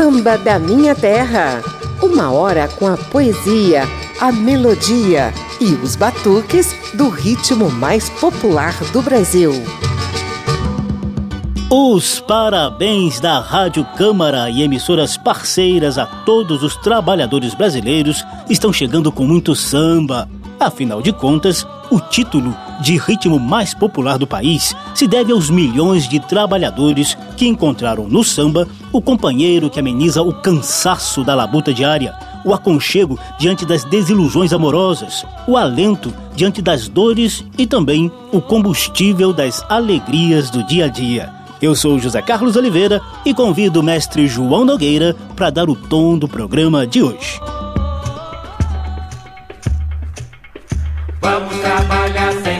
Samba da Minha Terra. Uma hora com a poesia, a melodia e os batuques do ritmo mais popular do Brasil. Os parabéns da Rádio Câmara e emissoras parceiras a todos os trabalhadores brasileiros estão chegando com muito samba. Afinal de contas, o título de ritmo mais popular do país se deve aos milhões de trabalhadores que encontraram no samba o companheiro que ameniza o cansaço da labuta diária, o aconchego diante das desilusões amorosas, o alento diante das dores e também o combustível das alegrias do dia a dia. Eu sou José Carlos Oliveira e convido o mestre João Nogueira para dar o tom do programa de hoje. Vamos trabalhar sem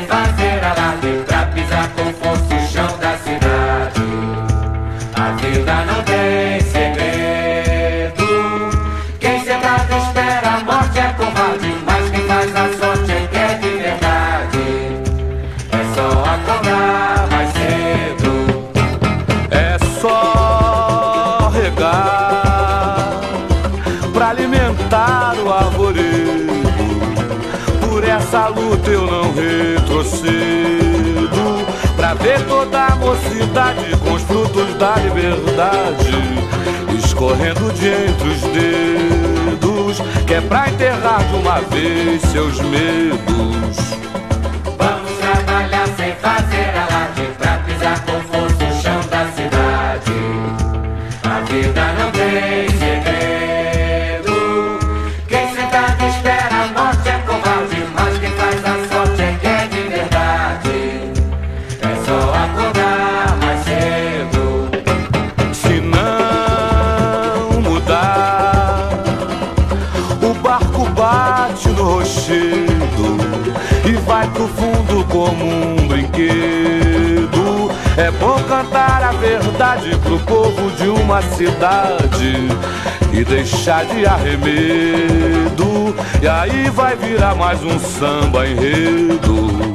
com os frutos da liberdade escorrendo de entre os dedos. Que é pra enterrar de uma vez seus medos. É bom cantar a verdade pro povo de uma cidade e deixar de arremedo. E aí vai virar mais um samba enredo.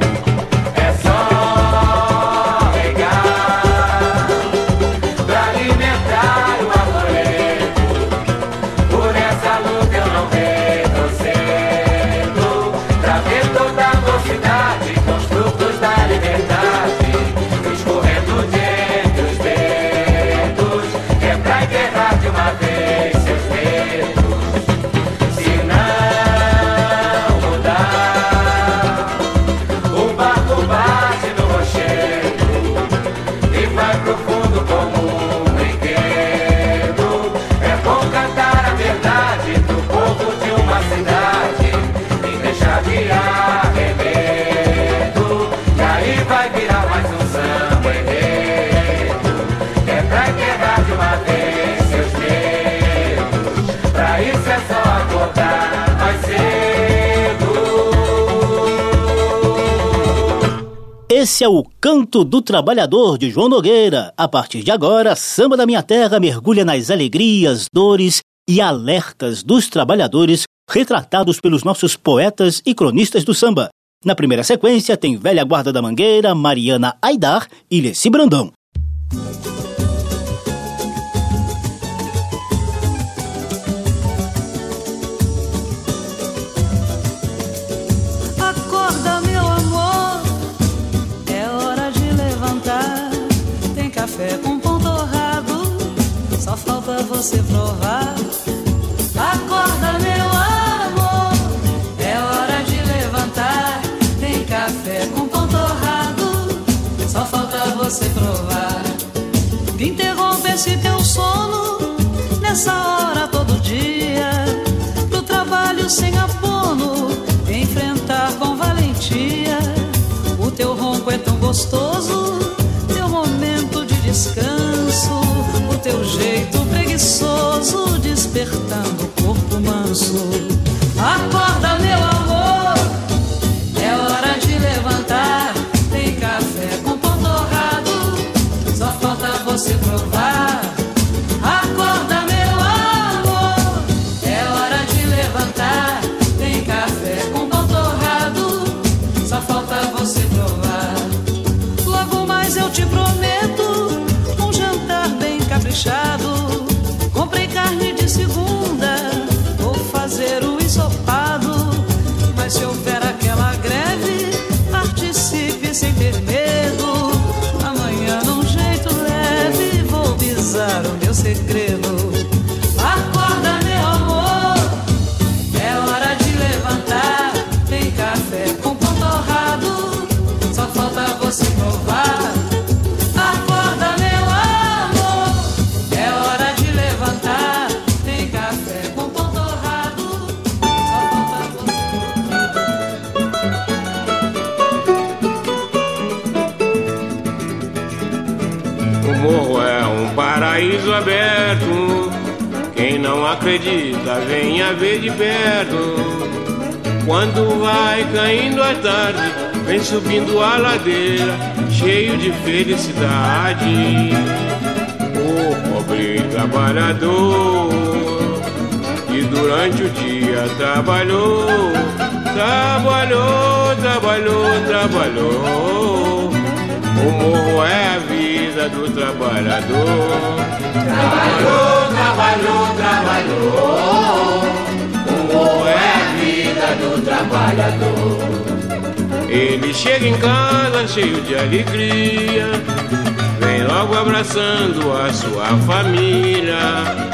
Esse é o Canto do Trabalhador de João Nogueira. A partir de agora, Samba da Minha Terra mergulha nas alegrias, dores e alertas dos trabalhadores retratados pelos nossos poetas e cronistas do samba. Na primeira sequência tem Velha Guarda da Mangueira, Mariana Aidar e Leci Brandão. Você provar. Que interrompe esse teu sono nessa hora todo dia. Pro trabalho sem abono, enfrentar com valentia. O teu ronco é tão gostoso, teu momento de descanso. O teu jeito preguiçoso, despertando acredita, venha ver de perto. Quando vai caindo a tarde, vem subindo a ladeira, cheio de felicidade. O pobre trabalhador que durante o dia trabalhou, trabalhou, trabalhou, trabalhou. O morro é a vida do trabalhador. Trabalhou, trabalhou, trabalhou. O morro é a vida do trabalhador. Ele chega em casa cheio de alegria, vem logo abraçando a sua família.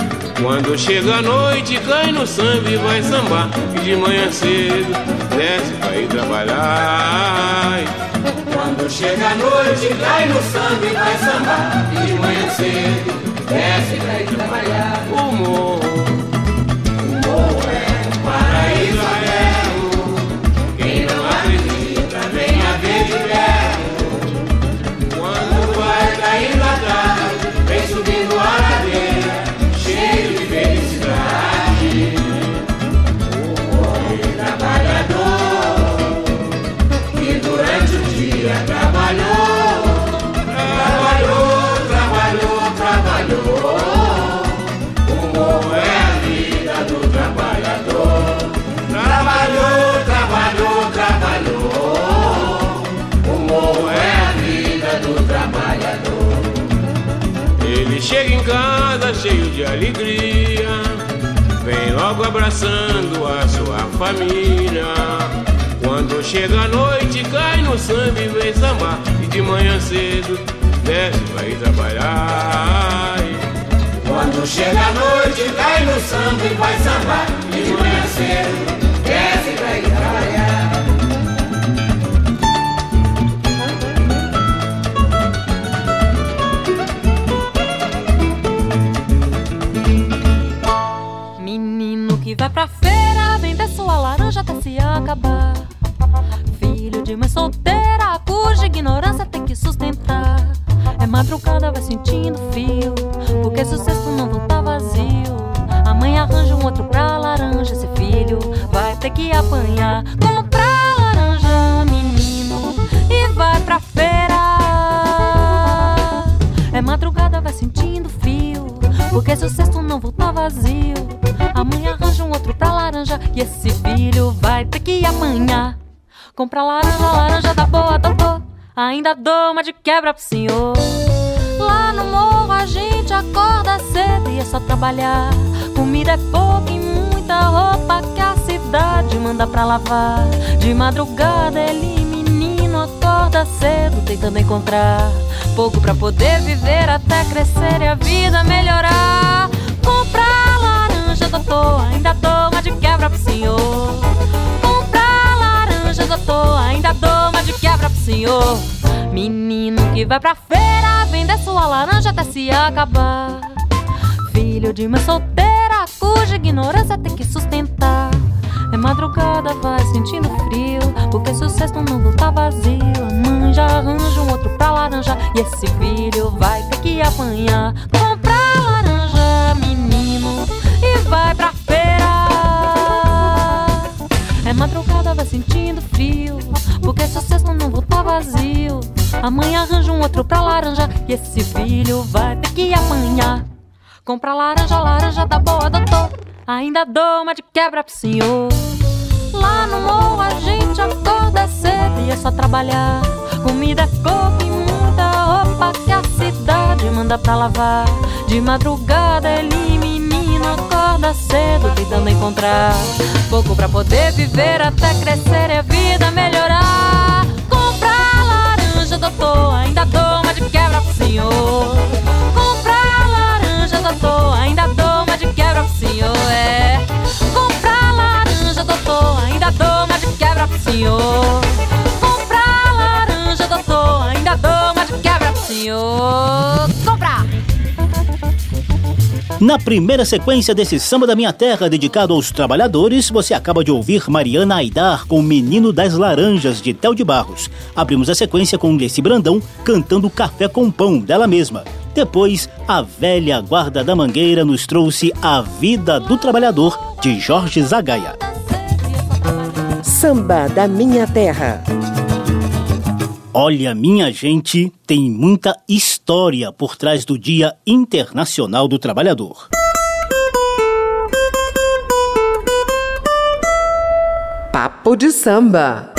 Quando chega a noite, cai no samba e vai sambar. E de manhã cedo desce pra ir trabalhar. Chega a noite, cai no samba e vai sambar. E de manhã cedo desce pra ir trabalhar. O morro, alegria, vem logo abraçando a sua família. Quando chega a noite, cai no samba e vem sambar. E de manhã cedo desce ir trabalhar. Quando chega a noite, cai no samba e vai sambar. E de manhã cedo vai sentindo fio, porque se o cesto não voltar vazio. A mãe arranja um outro pra laranja, esse filho vai ter que apanhar. Como pra laranja, menino, e vai pra feira. É madrugada, vai sentindo fio. Porque se o cesto não voltar vazio, a mãe arranja um outro pra laranja. E esse filho vai ter que amanhã. Comprar laranja, laranja da boa, doutor. Ainda dou uma de quebra pro senhor. Lá no morro a gente acorda cedo e é só trabalhar. Comida é pouco e muita roupa que a cidade manda pra lavar. De madrugada ele, menino, acorda cedo tentando encontrar pouco pra poder viver até crescer e a vida melhorar. Comprar laranja, doutor, ainda dou uma de quebra pro senhor. Comprar laranja, doutor, ainda dou uma de quebra pro senhor. Menino que vai pra feira, vender sua laranja até se acabar. Filho de mãe solteira, cuja ignorância tem que sustentar. É madrugada, vai sentindo frio. Porque se o cesto não voltar vazio, a mãe já arranja um outro pra laranja. E esse filho vai ter que apanhar. Comprar laranja, menino, e vai pra feira. É madrugada, vai sentindo frio. Porque se o cesto não voltar vazio, a mãe arranja um outro pra laranja. E esse filho vai ter que apanhar. Compra laranja, laranja da boa, doutor. Ainda dou uma de quebra pro senhor. Lá no morro a gente acorda cedo e é só trabalhar. Comida pouco e muita roupa que a cidade manda pra lavar. De madrugada ele, menino, acorda cedo tentando encontrar pouco pra poder viver até crescer e a vida melhorar doutor, ainda dou uma de quebra pro senhor. Comprar laranja, doutor, ainda dou uma de quebra pro senhor, é. Comprar laranja, doutor, ainda dou uma de quebra pro senhor. Comprar laranja, doutor, ainda dou uma de quebra pro senhor. Comprar! Na primeira sequência desse Samba da Minha Terra dedicado aos trabalhadores, você acaba de ouvir Mariana Aidar com o Menino das Laranjas de Tel de Barros. Abrimos a sequência com Leci Brandão cantando Café com Pão dela mesma. Depois, a velha guarda da Mangueira nos trouxe A Vida do Trabalhador de Jorge Zagaia. Samba da Minha Terra. Olha, minha gente, tem muita história por trás do Dia Internacional do Trabalhador. Papo de samba.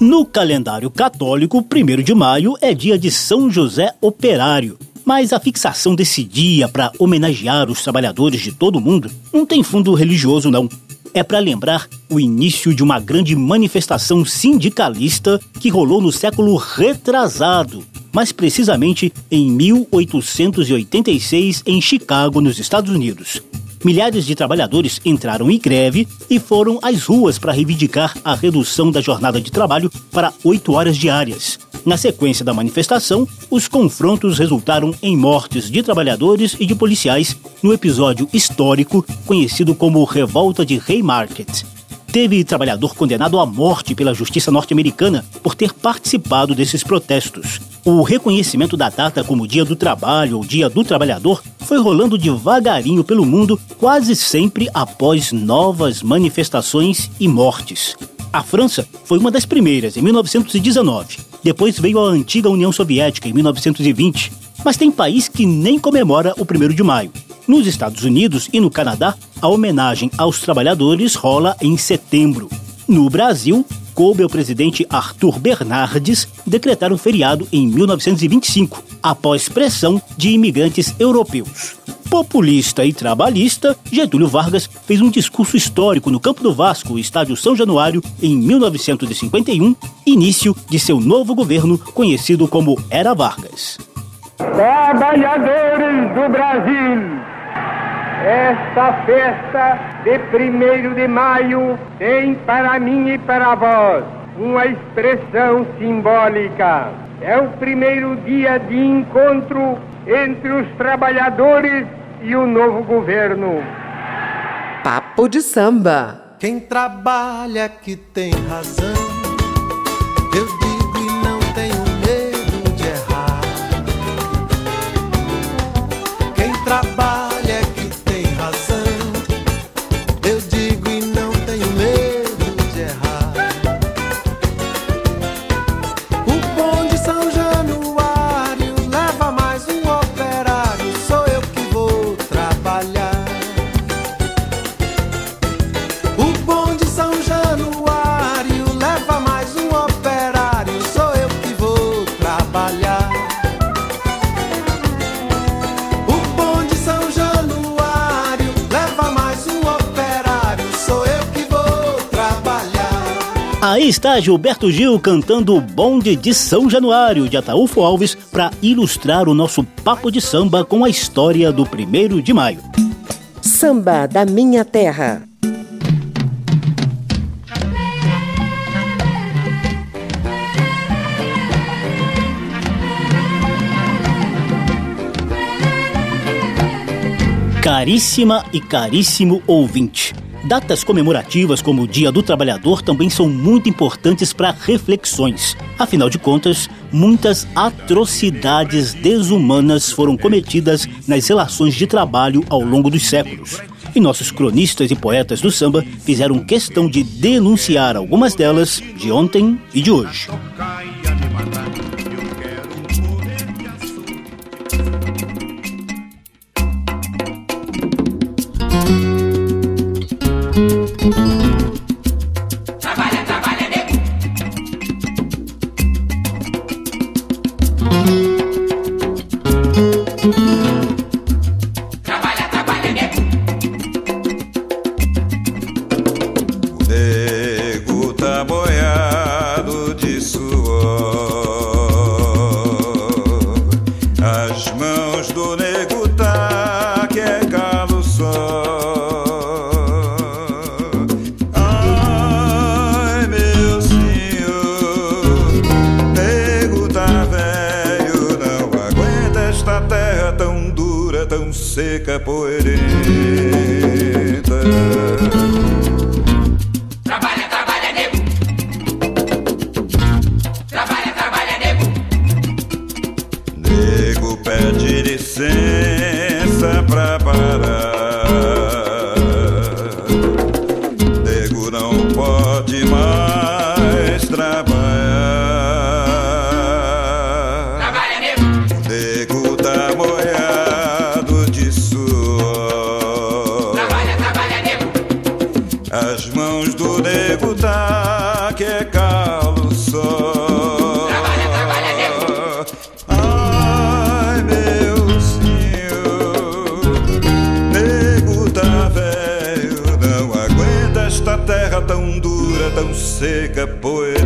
No calendário católico, 1 de maio é dia de São José Operário. Mas a fixação desse dia para homenagear os trabalhadores de todo o mundo não tem fundo religioso, não é para lembrar o início de uma grande manifestação sindicalista que rolou no século retrasado, mais precisamente em 1886 em Chicago, nos Estados Unidos. Milhares de trabalhadores entraram em greve e foram às ruas para reivindicar a redução da jornada de trabalho para oito horas diárias. Na sequência da manifestação, os confrontos resultaram em mortes de trabalhadores e de policiais no episódio histórico conhecido como Revolta de Haymarket. Teve trabalhador condenado à morte pela justiça norte-americana por ter participado desses protestos. O reconhecimento da data como Dia do Trabalho ou Dia do Trabalhador foi rolando devagarinho pelo mundo, quase sempre após novas manifestações e mortes. A França foi uma das primeiras, em 1919. Depois veio a antiga União Soviética, em 1920. Mas tem país que nem comemora o 1 de maio. Nos Estados Unidos e no Canadá, a homenagem aos trabalhadores rola em setembro. No Brasil, coube ao presidente Arthur Bernardes decretar um feriado em 1925, após pressão de imigrantes europeus. Populista e trabalhista, Getúlio Vargas fez um discurso histórico no Campo do Vasco, estádio São Januário, em 1951, início de seu novo governo, conhecido como Era Vargas. Trabalhadores do Brasil, esta festa de primeiro de maio tem para mim e para vós uma expressão simbólica. É o primeiro dia de encontro entre os trabalhadores e o novo governo. Papo de samba. Quem trabalha que tem razão. Eu digo Aí está Gilberto Gil cantando o Bonde de São Januário de Ataúfo Alves para ilustrar o nosso papo de samba com a história do 1 de maio. Samba da Minha Terra. Caríssima e caríssimo ouvinte. Datas comemorativas como o Dia do Trabalhador também são muito importantes para reflexões. Afinal de contas, muitas atrocidades desumanas foram cometidas nas relações de trabalho ao longo dos séculos. E nossos cronistas e poetas do samba fizeram questão de denunciar algumas delas de ontem e de hoje. Seca, poeirenta. Seca, poeirenta.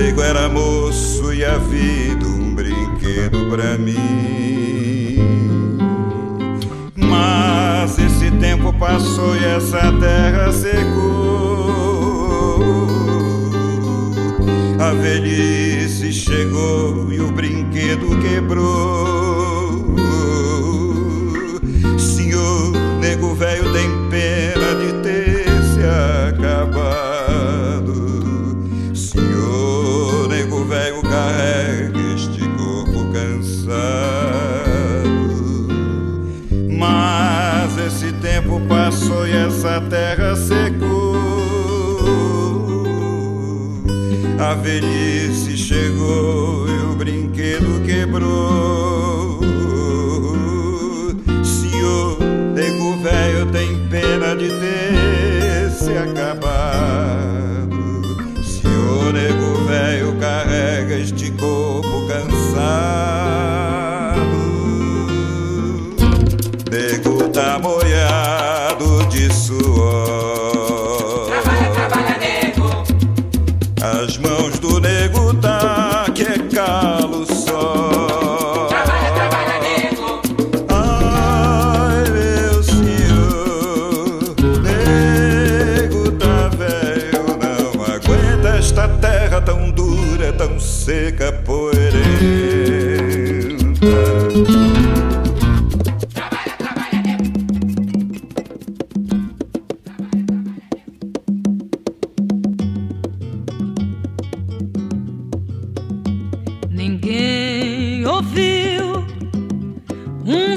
Nego era moço e a vida um brinquedo pra mim. Mas esse tempo passou e essa terra secou. A velhice chegou e o brinquedo quebrou. De ter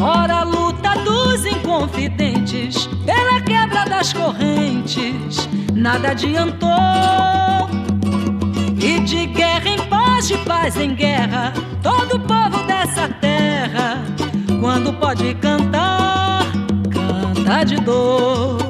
Fora a luta dos inconfidentes, pela quebra das correntes, nada adiantou. E de guerra em paz, de paz em guerra, todo povo dessa terra, quando pode cantar, canta de dor.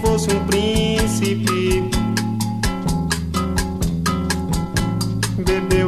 Fosse um príncipe. Bebeu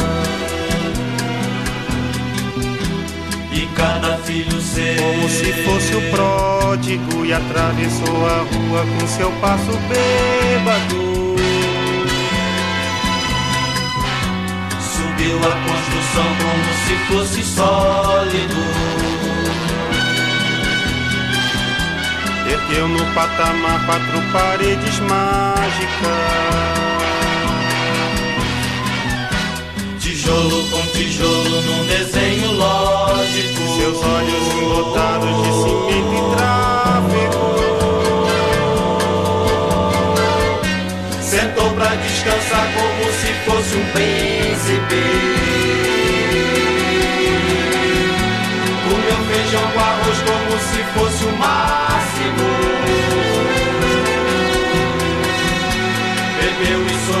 Filho seu Como se fosse o pródigo e atravessou a rua com seu passo bêbado. Subiu a construção como se fosse sólido Ergueu no patamar quatro paredes mágicas. Tijolo com tijolo num desenho lógico seus olhos embotados de cimento e tráfego. Sentou pra descansar como se fosse um príncipe. Comeu feijão com arroz como se fosse o máximo. Bebeu e sonhou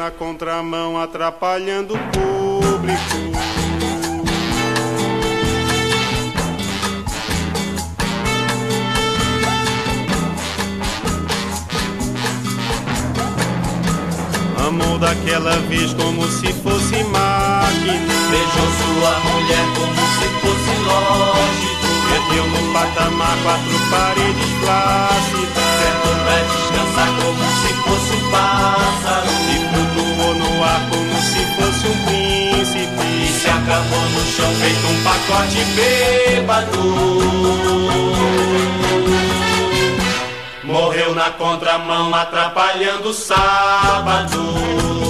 na contramão, atrapalhando o público. Amou daquela vez como se fosse máquina. Beijou sua mulher como se fosse lógico. Perdeu no patamar quatro paredes plácidas. Certo pra descansar como se fosse um pássaro. E flutuou no ar como se fosse um príncipe. E se acabou no chão feito um pacote bêbado. Morreu na contramão atrapalhando o sábado.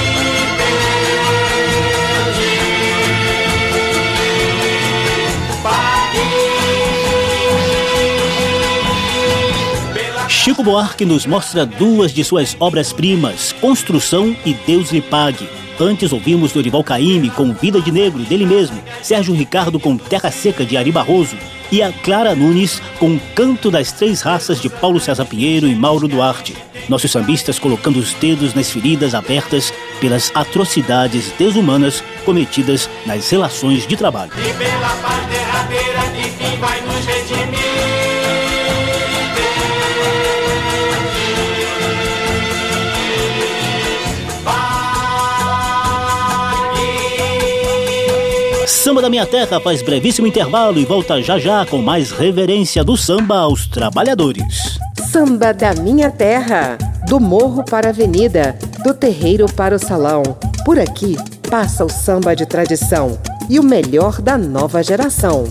Chico Buarque nos mostra duas de suas obras-primas, Construção e Deus lhe pague. Antes ouvimos Dorival Caymmi com Vida de Negro, dele mesmo, Sérgio Ricardo com Terra Seca, de Ari Barroso, e a Clara Nunes com Canto das Três Raças, de Paulo César Pinheiro e Mauro Duarte. Nossos sambistas colocando os dedos nas feridas abertas pelas atrocidades desumanas cometidas nas relações de trabalho. E pela paz derradeira que vai nos redimir. Samba da Minha Terra faz brevíssimo intervalo e volta já já com mais reverência do samba aos trabalhadores. Samba da Minha Terra, do morro para a avenida, do terreiro para o salão. Por aqui passa o samba de tradição e o melhor da nova geração.